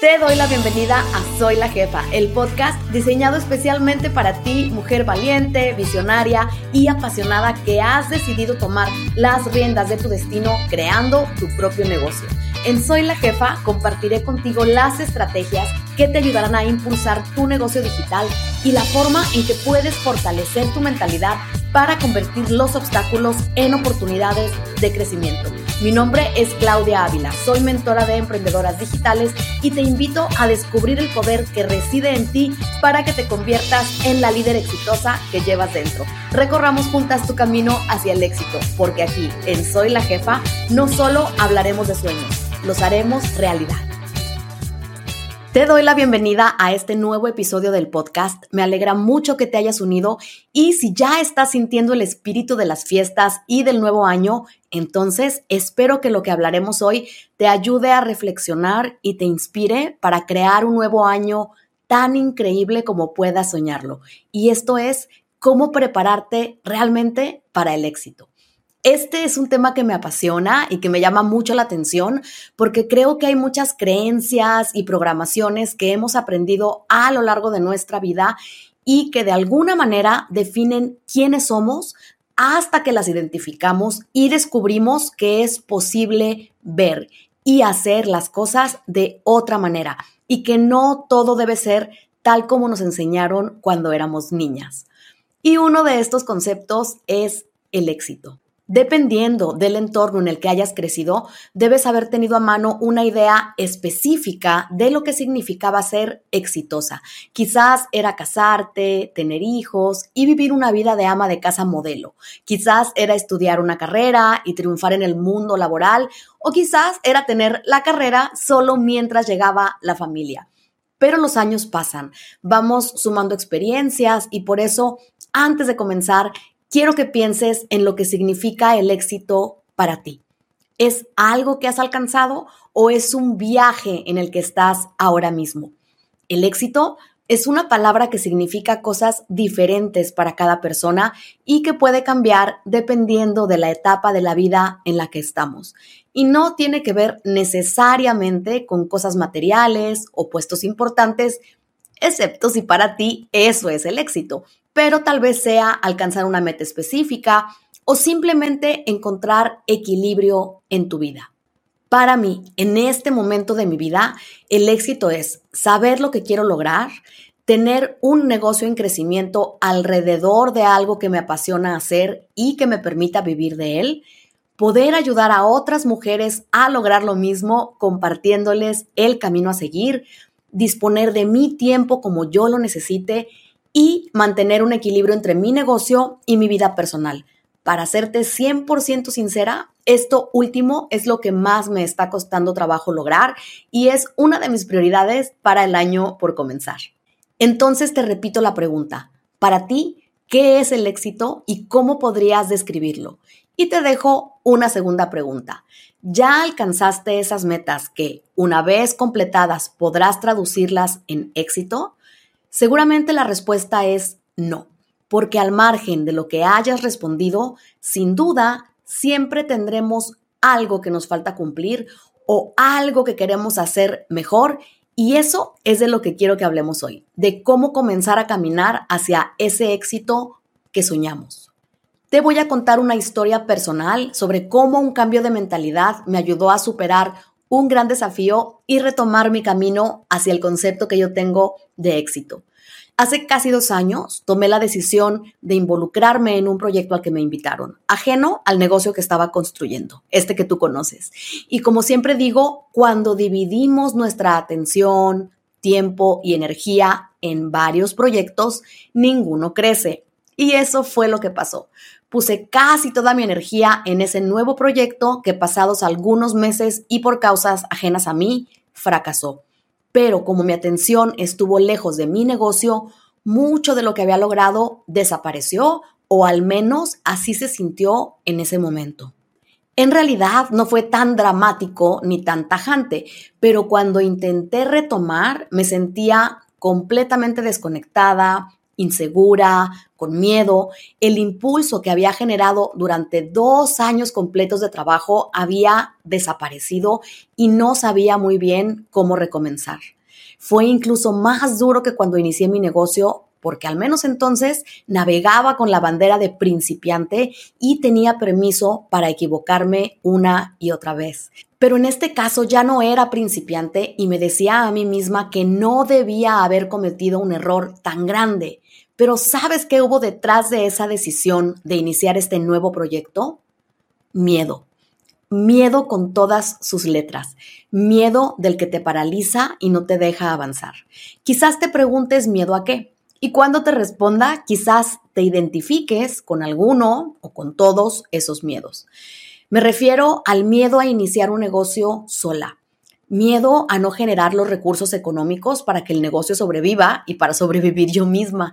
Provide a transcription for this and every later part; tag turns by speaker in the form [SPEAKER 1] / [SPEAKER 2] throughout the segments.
[SPEAKER 1] Te doy la bienvenida a Soy la Jefa, el podcast diseñado especialmente para ti, mujer valiente, visionaria y apasionada que has decidido tomar las riendas de tu destino creando tu propio negocio. En Soy la Jefa compartiré contigo las estrategias que te ayudarán a impulsar tu negocio digital y la forma en que puedes fortalecer tu mentalidad para convertir los obstáculos en oportunidades de crecimiento. Mi nombre es Claudia Ávila, soy mentora de emprendedoras digitales y te invito a descubrir el poder que reside en ti para que te conviertas en la líder exitosa que llevas dentro. Recorramos juntas tu camino hacia el éxito, porque aquí en Soy la Jefa no solo hablaremos de sueños, los haremos realidad. Te doy la bienvenida a este nuevo episodio del podcast. Me alegra mucho que te hayas unido y si ya estás sintiendo el espíritu de las fiestas y del nuevo año, entonces espero que lo que hablaremos hoy te ayude a reflexionar y te inspire para crear un nuevo año tan increíble como puedas soñarlo. Y esto es cómo prepararte realmente para el éxito. Este es un tema que me apasiona y que me llama mucho la atención porque creo que hay muchas creencias y programaciones que hemos aprendido a lo largo de nuestra vida y que de alguna manera definen quiénes somos hasta que las identificamos y descubrimos que es posible ver y hacer las cosas de otra manera y que no todo debe ser tal como nos enseñaron cuando éramos niñas. Y uno de estos conceptos es el éxito. Dependiendo del entorno en el que hayas crecido, debes haber tenido a mano una idea específica de lo que significaba ser exitosa. Quizás era casarte, tener hijos y vivir una vida de ama de casa modelo. Quizás era estudiar una carrera y triunfar en el mundo laboral o quizás era tener la carrera solo mientras llegaba la familia. Pero los años pasan, vamos sumando experiencias y por eso antes de comenzar, quiero que pienses en lo que significa el éxito para ti. ¿Es algo que has alcanzado o es un viaje en el que estás ahora mismo? El éxito es una palabra que significa cosas diferentes para cada persona y que puede cambiar dependiendo de la etapa de la vida en la que estamos. Y no tiene que ver necesariamente con cosas materiales o puestos importantes, excepto si para ti eso es el éxito pero tal vez sea alcanzar una meta específica o simplemente encontrar equilibrio en tu vida. Para mí, en este momento de mi vida, el éxito es saber lo que quiero lograr, tener un negocio en crecimiento alrededor de algo que me apasiona hacer y que me permita vivir de él, poder ayudar a otras mujeres a lograr lo mismo compartiéndoles el camino a seguir, disponer de mi tiempo como yo lo necesite y mantener un equilibrio entre mi negocio y mi vida personal. Para serte 100% sincera, esto último es lo que más me está costando trabajo lograr y es una de mis prioridades para el año por comenzar. Entonces te repito la pregunta, para ti, ¿qué es el éxito y cómo podrías describirlo? Y te dejo una segunda pregunta. ¿Ya alcanzaste esas metas que, una vez completadas, podrás traducirlas en éxito? Seguramente la respuesta es no, porque al margen de lo que hayas respondido, sin duda, siempre tendremos algo que nos falta cumplir o algo que queremos hacer mejor y eso es de lo que quiero que hablemos hoy, de cómo comenzar a caminar hacia ese éxito que soñamos. Te voy a contar una historia personal sobre cómo un cambio de mentalidad me ayudó a superar un gran desafío y retomar mi camino hacia el concepto que yo tengo de éxito. Hace casi dos años tomé la decisión de involucrarme en un proyecto al que me invitaron, ajeno al negocio que estaba construyendo, este que tú conoces. Y como siempre digo, cuando dividimos nuestra atención, tiempo y energía en varios proyectos, ninguno crece. Y eso fue lo que pasó. Puse casi toda mi energía en ese nuevo proyecto que pasados algunos meses y por causas ajenas a mí, fracasó pero como mi atención estuvo lejos de mi negocio, mucho de lo que había logrado desapareció o al menos así se sintió en ese momento. En realidad no fue tan dramático ni tan tajante, pero cuando intenté retomar me sentía completamente desconectada, insegura, con miedo. El impulso que había generado durante dos años completos de trabajo había desaparecido y no sabía muy bien cómo recomenzar. Fue incluso más duro que cuando inicié mi negocio porque al menos entonces navegaba con la bandera de principiante y tenía permiso para equivocarme una y otra vez. Pero en este caso ya no era principiante y me decía a mí misma que no debía haber cometido un error tan grande. Pero ¿sabes qué hubo detrás de esa decisión de iniciar este nuevo proyecto? Miedo. Miedo con todas sus letras. Miedo del que te paraliza y no te deja avanzar. Quizás te preguntes miedo a qué. Y cuando te responda, quizás te identifiques con alguno o con todos esos miedos. Me refiero al miedo a iniciar un negocio sola, miedo a no generar los recursos económicos para que el negocio sobreviva y para sobrevivir yo misma,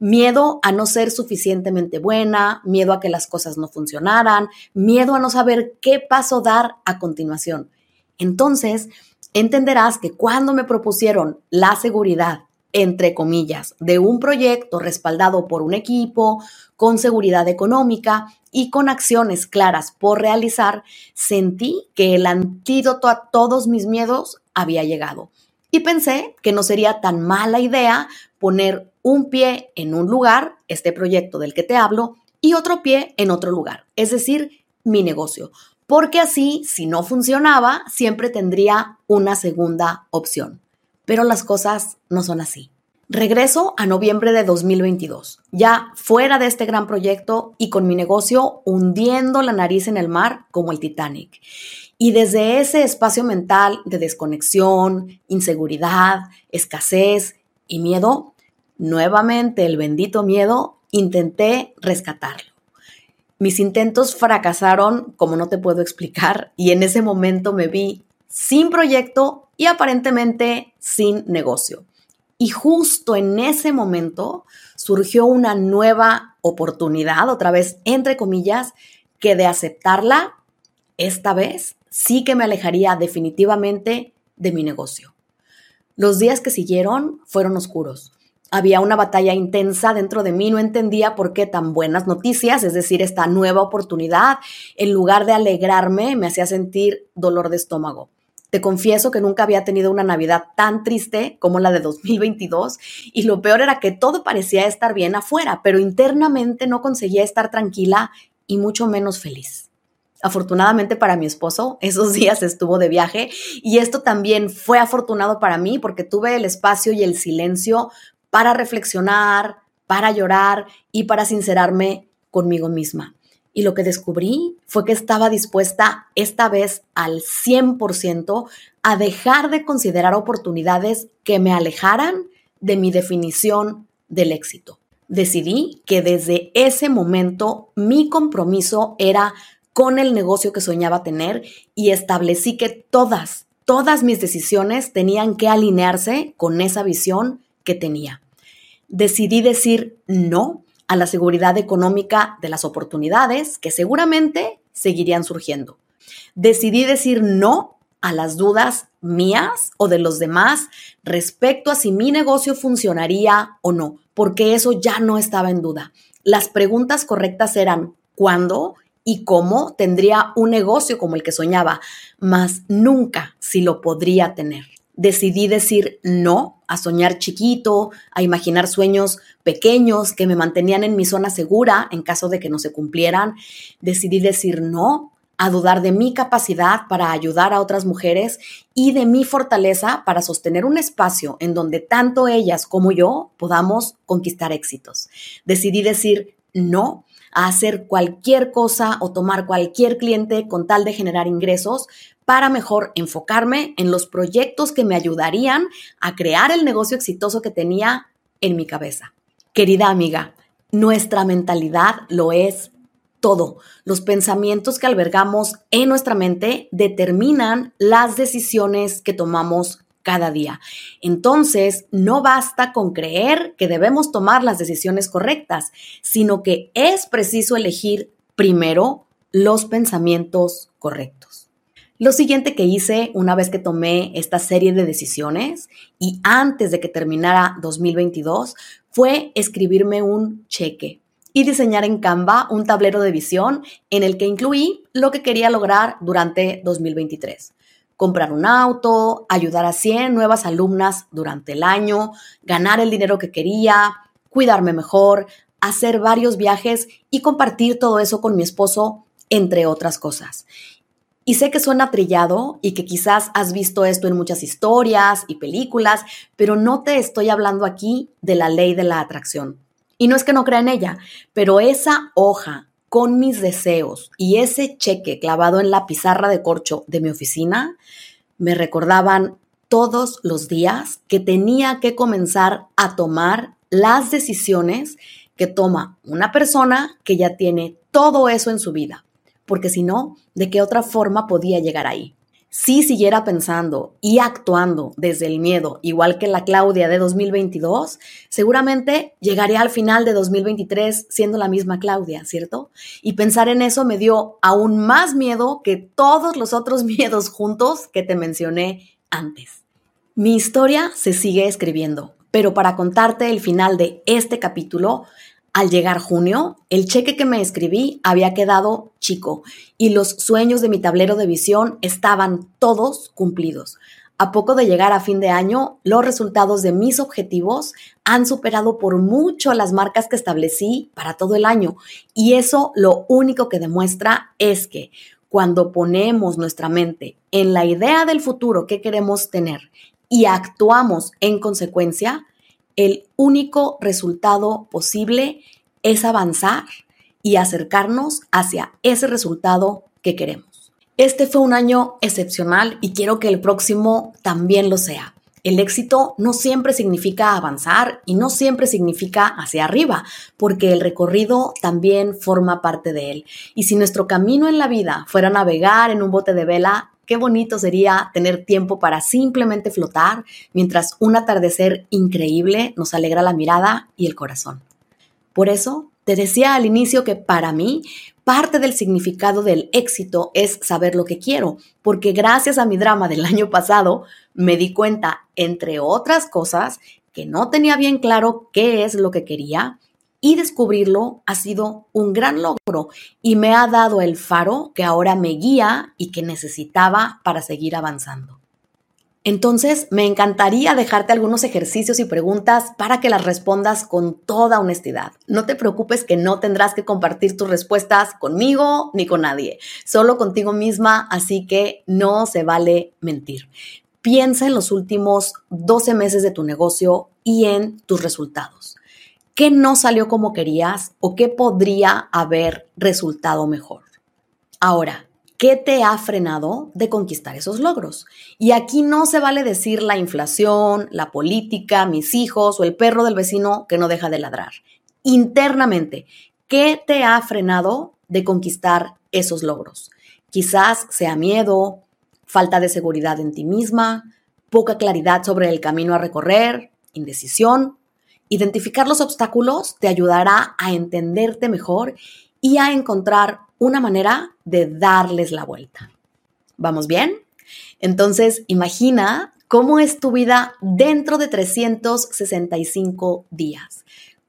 [SPEAKER 1] miedo a no ser suficientemente buena, miedo a que las cosas no funcionaran, miedo a no saber qué paso dar a continuación. Entonces, entenderás que cuando me propusieron la seguridad entre comillas, de un proyecto respaldado por un equipo, con seguridad económica y con acciones claras por realizar, sentí que el antídoto a todos mis miedos había llegado. Y pensé que no sería tan mala idea poner un pie en un lugar, este proyecto del que te hablo, y otro pie en otro lugar, es decir, mi negocio. Porque así, si no funcionaba, siempre tendría una segunda opción pero las cosas no son así. Regreso a noviembre de 2022, ya fuera de este gran proyecto y con mi negocio hundiendo la nariz en el mar como el Titanic. Y desde ese espacio mental de desconexión, inseguridad, escasez y miedo, nuevamente el bendito miedo, intenté rescatarlo. Mis intentos fracasaron como no te puedo explicar y en ese momento me vi sin proyecto y aparentemente sin negocio. Y justo en ese momento surgió una nueva oportunidad, otra vez entre comillas, que de aceptarla, esta vez sí que me alejaría definitivamente de mi negocio. Los días que siguieron fueron oscuros. Había una batalla intensa dentro de mí, no entendía por qué tan buenas noticias, es decir, esta nueva oportunidad, en lugar de alegrarme, me hacía sentir dolor de estómago. Te confieso que nunca había tenido una Navidad tan triste como la de 2022 y lo peor era que todo parecía estar bien afuera, pero internamente no conseguía estar tranquila y mucho menos feliz. Afortunadamente para mi esposo, esos días estuvo de viaje y esto también fue afortunado para mí porque tuve el espacio y el silencio para reflexionar, para llorar y para sincerarme conmigo misma. Y lo que descubrí fue que estaba dispuesta esta vez al 100% a dejar de considerar oportunidades que me alejaran de mi definición del éxito. Decidí que desde ese momento mi compromiso era con el negocio que soñaba tener y establecí que todas, todas mis decisiones tenían que alinearse con esa visión que tenía. Decidí decir no a la seguridad económica de las oportunidades que seguramente seguirían surgiendo. Decidí decir no a las dudas mías o de los demás respecto a si mi negocio funcionaría o no, porque eso ya no estaba en duda. Las preguntas correctas eran cuándo y cómo tendría un negocio como el que soñaba, mas nunca si lo podría tener decidí decir no a soñar chiquito, a imaginar sueños pequeños que me mantenían en mi zona segura en caso de que no se cumplieran. Decidí decir no a dudar de mi capacidad para ayudar a otras mujeres y de mi fortaleza para sostener un espacio en donde tanto ellas como yo podamos conquistar éxitos. Decidí decir no a hacer cualquier cosa o tomar cualquier cliente con tal de generar ingresos para mejor enfocarme en los proyectos que me ayudarían a crear el negocio exitoso que tenía en mi cabeza. Querida amiga, nuestra mentalidad lo es todo. Los pensamientos que albergamos en nuestra mente determinan las decisiones que tomamos cada día. Entonces, no basta con creer que debemos tomar las decisiones correctas, sino que es preciso elegir primero los pensamientos correctos. Lo siguiente que hice una vez que tomé esta serie de decisiones y antes de que terminara 2022 fue escribirme un cheque y diseñar en Canva un tablero de visión en el que incluí lo que quería lograr durante 2023. Comprar un auto, ayudar a 100 nuevas alumnas durante el año, ganar el dinero que quería, cuidarme mejor, hacer varios viajes y compartir todo eso con mi esposo, entre otras cosas. Y sé que suena trillado y que quizás has visto esto en muchas historias y películas, pero no te estoy hablando aquí de la ley de la atracción. Y no es que no crea en ella, pero esa hoja con mis deseos y ese cheque clavado en la pizarra de corcho de mi oficina me recordaban todos los días que tenía que comenzar a tomar las decisiones que toma una persona que ya tiene todo eso en su vida porque si no, ¿de qué otra forma podía llegar ahí? Si siguiera pensando y actuando desde el miedo, igual que la Claudia de 2022, seguramente llegaría al final de 2023 siendo la misma Claudia, ¿cierto? Y pensar en eso me dio aún más miedo que todos los otros miedos juntos que te mencioné antes. Mi historia se sigue escribiendo, pero para contarte el final de este capítulo, al llegar junio, el cheque que me escribí había quedado chico y los sueños de mi tablero de visión estaban todos cumplidos. A poco de llegar a fin de año, los resultados de mis objetivos han superado por mucho las marcas que establecí para todo el año. Y eso lo único que demuestra es que cuando ponemos nuestra mente en la idea del futuro que queremos tener y actuamos en consecuencia, el único resultado posible es avanzar y acercarnos hacia ese resultado que queremos. Este fue un año excepcional y quiero que el próximo también lo sea. El éxito no siempre significa avanzar y no siempre significa hacia arriba, porque el recorrido también forma parte de él. Y si nuestro camino en la vida fuera navegar en un bote de vela, Qué bonito sería tener tiempo para simplemente flotar mientras un atardecer increíble nos alegra la mirada y el corazón. Por eso, te decía al inicio que para mí parte del significado del éxito es saber lo que quiero, porque gracias a mi drama del año pasado me di cuenta, entre otras cosas, que no tenía bien claro qué es lo que quería y descubrirlo ha sido un gran logro y me ha dado el faro que ahora me guía y que necesitaba para seguir avanzando. Entonces, me encantaría dejarte algunos ejercicios y preguntas para que las respondas con toda honestidad. No te preocupes que no tendrás que compartir tus respuestas conmigo ni con nadie, solo contigo misma, así que no se vale mentir. Piensa en los últimos 12 meses de tu negocio y en tus resultados. ¿Qué no salió como querías o qué podría haber resultado mejor? Ahora, ¿qué te ha frenado de conquistar esos logros? Y aquí no se vale decir la inflación, la política, mis hijos o el perro del vecino que no deja de ladrar. Internamente, ¿qué te ha frenado de conquistar esos logros? Quizás sea miedo, falta de seguridad en ti misma, poca claridad sobre el camino a recorrer, indecisión Identificar los obstáculos te ayudará a entenderte mejor y a encontrar una manera de darles la vuelta. ¿Vamos bien? Entonces, imagina cómo es tu vida dentro de 365 días.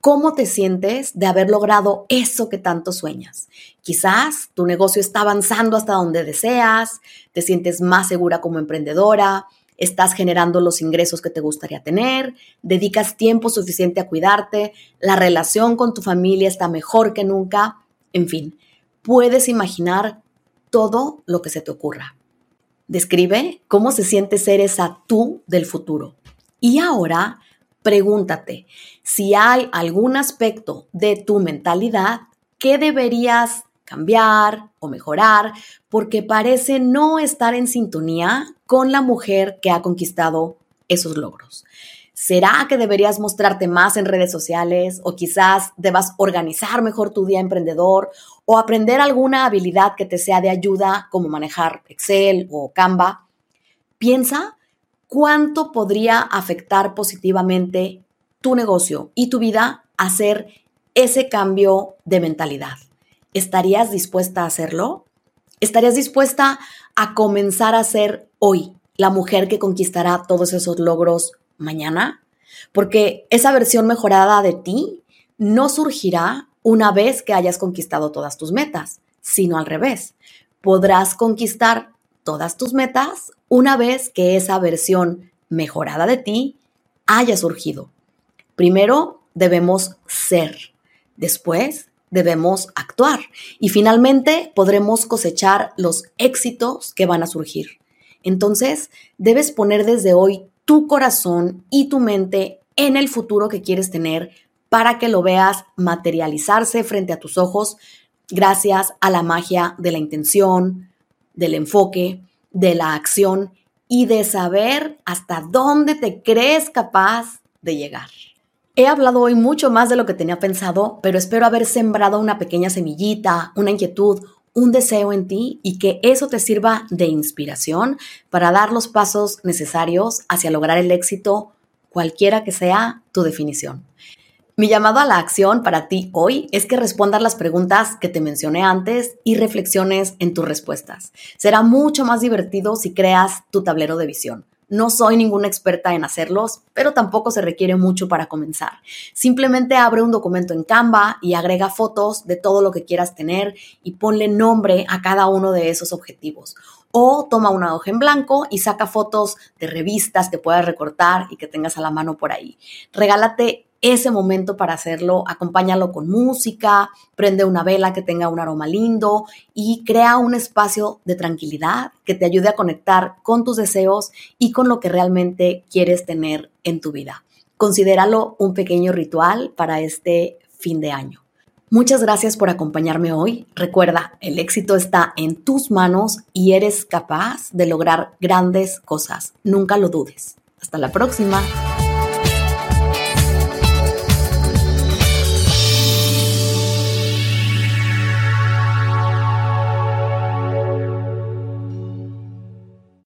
[SPEAKER 1] ¿Cómo te sientes de haber logrado eso que tanto sueñas? Quizás tu negocio está avanzando hasta donde deseas, te sientes más segura como emprendedora, estás generando los ingresos que te gustaría tener, dedicas tiempo suficiente a cuidarte, la relación con tu familia está mejor que nunca, en fin, puedes imaginar todo lo que se te ocurra. Describe cómo se siente ser esa tú del futuro. Y ahora pregúntate si hay algún aspecto de tu mentalidad que deberías cambiar o mejorar porque parece no estar en sintonía con la mujer que ha conquistado esos logros. ¿Será que deberías mostrarte más en redes sociales o quizás debas organizar mejor tu día emprendedor o aprender alguna habilidad que te sea de ayuda como manejar Excel o Canva? Piensa cuánto podría afectar positivamente tu negocio y tu vida hacer ese cambio de mentalidad. ¿Estarías dispuesta a hacerlo? ¿Estarías dispuesta a comenzar a ser hoy la mujer que conquistará todos esos logros mañana? Porque esa versión mejorada de ti no surgirá una vez que hayas conquistado todas tus metas, sino al revés. Podrás conquistar todas tus metas una vez que esa versión mejorada de ti haya surgido. Primero debemos ser, después debemos actuar y finalmente podremos cosechar los éxitos que van a surgir. Entonces, debes poner desde hoy tu corazón y tu mente en el futuro que quieres tener para que lo veas materializarse frente a tus ojos gracias a la magia de la intención, del enfoque, de la acción y de saber hasta dónde te crees capaz de llegar. He hablado hoy mucho más de lo que tenía pensado, pero espero haber sembrado una pequeña semillita, una inquietud, un deseo en ti y que eso te sirva de inspiración para dar los pasos necesarios hacia lograr el éxito, cualquiera que sea tu definición. Mi llamado a la acción para ti hoy es que respondas las preguntas que te mencioné antes y reflexiones en tus respuestas. Será mucho más divertido si creas tu tablero de visión. No soy ninguna experta en hacerlos, pero tampoco se requiere mucho para comenzar. Simplemente abre un documento en Canva y agrega fotos de todo lo que quieras tener y ponle nombre a cada uno de esos objetivos. O toma una hoja en blanco y saca fotos de revistas que puedas recortar y que tengas a la mano por ahí. Regálate ese momento para hacerlo, acompáñalo con música, prende una vela que tenga un aroma lindo y crea un espacio de tranquilidad que te ayude a conectar con tus deseos y con lo que realmente quieres tener en tu vida. Considéralo un pequeño ritual para este fin de año. Muchas gracias por acompañarme hoy. Recuerda, el éxito está en tus manos y eres capaz de lograr grandes cosas. Nunca lo dudes. Hasta la próxima.